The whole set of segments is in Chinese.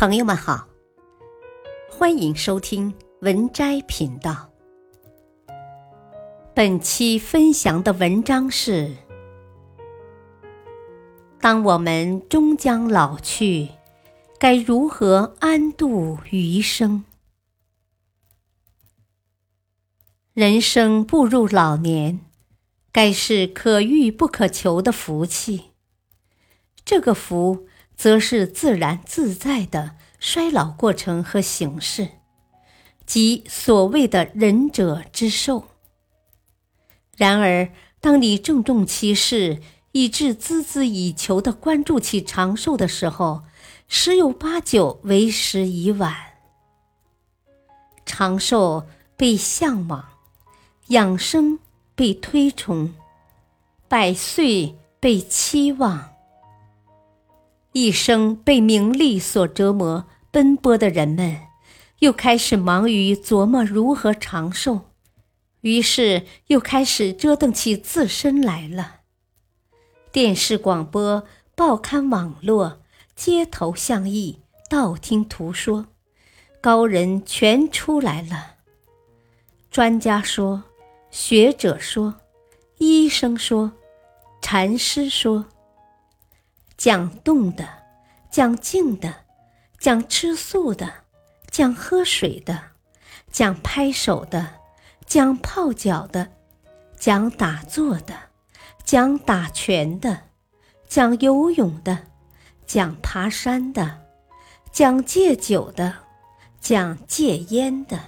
朋友们好，欢迎收听文摘频道。本期分享的文章是：当我们终将老去，该如何安度余生？人生步入老年，该是可遇不可求的福气。这个福。则是自然自在的衰老过程和形式，即所谓的仁者之寿。然而，当你郑重其事，以致孜孜以求的关注起长寿的时候，十有八九为时已晚。长寿被向往，养生被推崇，百岁被期望。一生被名利所折磨、奔波的人们，又开始忙于琢磨如何长寿，于是又开始折腾起自身来了。电视、广播、报刊、网络、街头巷议、道听途说，高人全出来了。专家说，学者说，医生说，禅师说。讲动的，讲静的，讲吃素的，讲喝水的，讲拍手的，讲泡脚的，讲打坐的，讲打拳的，讲游泳的，讲爬山的，讲戒酒的，讲戒烟的。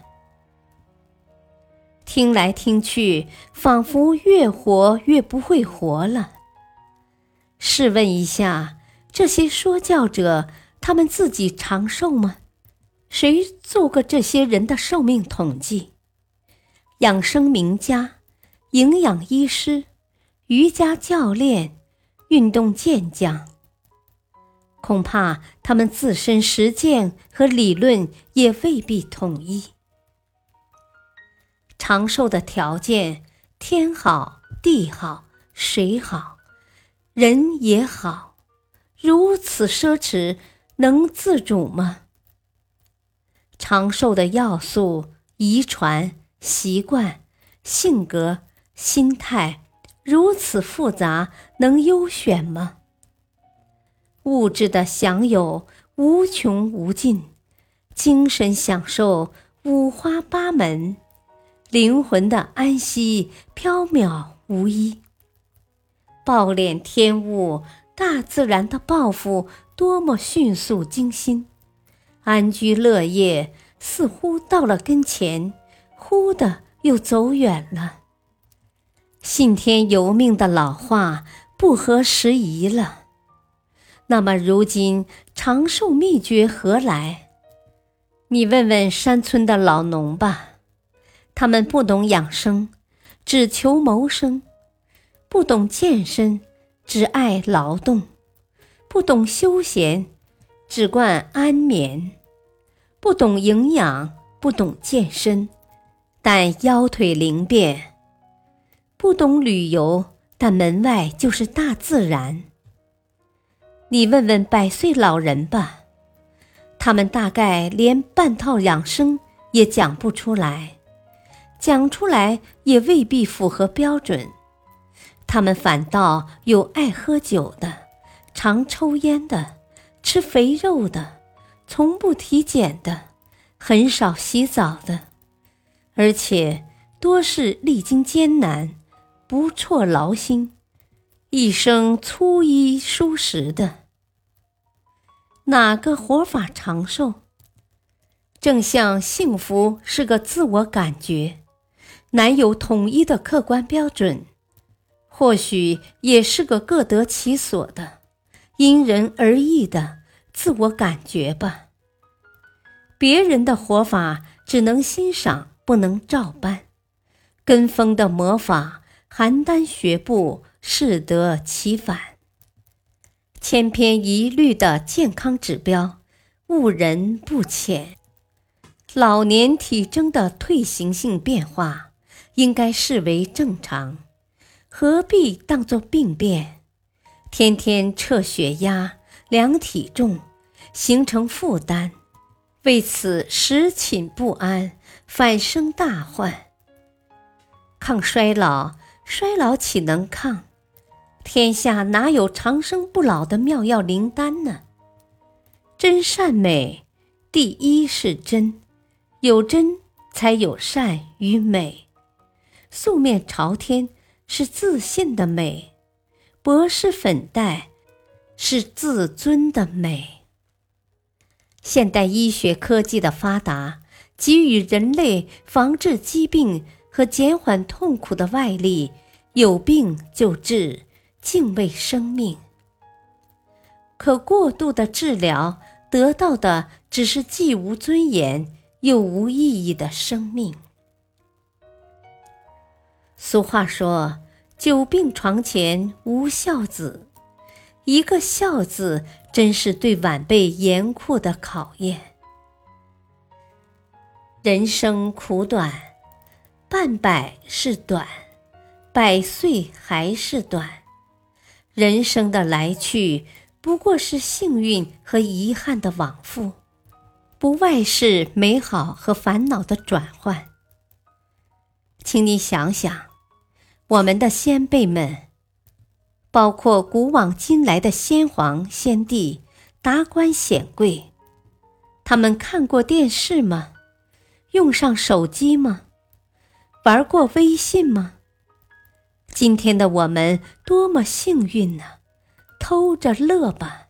听来听去，仿佛越活越不会活了。试问一下，这些说教者，他们自己长寿吗？谁做过这些人的寿命统计？养生名家、营养医师、瑜伽教练、运动健将，恐怕他们自身实践和理论也未必统一。长寿的条件，天好，地好，水好。人也好，如此奢侈，能自主吗？长寿的要素，遗传、习惯、性格、心态，如此复杂，能优选吗？物质的享有无穷无尽，精神享受五花八门，灵魂的安息飘渺无依。暴敛天物，大自然的报复多么迅速精心，安居乐业似乎到了跟前，忽的又走远了。信天由命的老话不合时宜了。那么如今长寿秘诀何来？你问问山村的老农吧，他们不懂养生，只求谋生。不懂健身，只爱劳动；不懂休闲，只惯安眠；不懂营养，不懂健身，但腰腿灵便；不懂旅游，但门外就是大自然。你问问百岁老人吧，他们大概连半套养生也讲不出来，讲出来也未必符合标准。他们反倒有爱喝酒的，常抽烟的，吃肥肉的，从不体检的，很少洗澡的，而且多是历经艰难，不辍劳心，一生粗衣舒食的。哪个活法长寿？正像幸福是个自我感觉，难有统一的客观标准。或许也是个各得其所的、因人而异的自我感觉吧。别人的活法只能欣赏，不能照搬；跟风的魔法，邯郸学步，适得其反。千篇一律的健康指标，误人不浅。老年体征的退行性变化，应该视为正常。何必当作病变？天天测血压、量体重，形成负担，为此食寝不安，反生大患。抗衰老，衰老岂能抗？天下哪有长生不老的妙药灵丹呢？真善美，第一是真，有真才有善与美。素面朝天是自信的美，薄施粉黛是自尊的美。现代医学科技的发达，给予人类防治疾病和减缓痛苦的外力，有病就治。敬畏生命，可过度的治疗得到的只是既无尊严又无意义的生命。俗话说：“久病床前无孝子。”一个“孝”字，真是对晚辈严酷的考验。人生苦短，半百是短，百岁还是短。人生的来去不过是幸运和遗憾的往复，不外是美好和烦恼的转换。请你想想，我们的先辈们，包括古往今来的先皇、先帝、达官显贵，他们看过电视吗？用上手机吗？玩过微信吗？今天的我们多么幸运呢！偷着乐吧。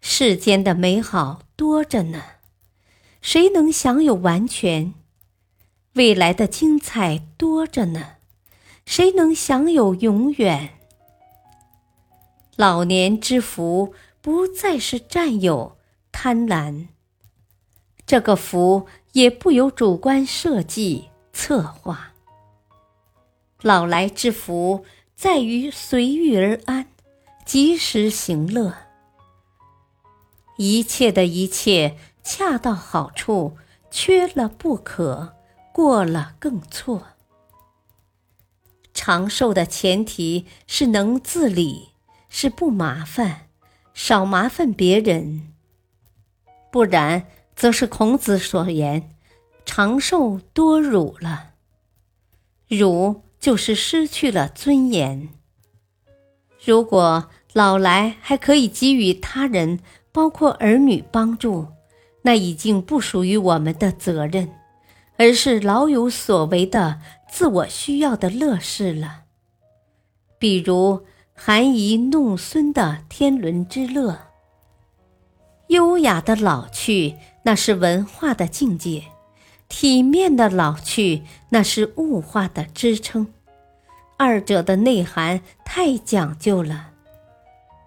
世间的美好多着呢，谁能享有完全？未来的精彩多着呢，谁能享有永远？老年之福不再是占有、贪婪，这个福也不由主观设计、策划。老来之福，在于随遇而安，及时行乐。一切的一切，恰到好处，缺了不可，过了更错。长寿的前提是能自理，是不麻烦，少麻烦别人。不然，则是孔子所言：“长寿多辱了。”辱。就是失去了尊严。如果老来还可以给予他人，包括儿女帮助，那已经不属于我们的责任，而是老有所为的自我需要的乐事了。比如含饴弄孙的天伦之乐，优雅的老去，那是文化的境界。体面的老去，那是物化的支撑，二者的内涵太讲究了。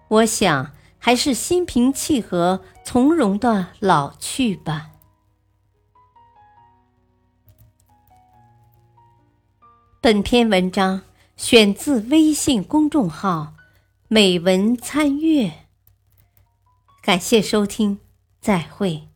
我想还是心平气和、从容的老去吧。本篇文章选自微信公众号“美文参阅”，感谢收听，再会。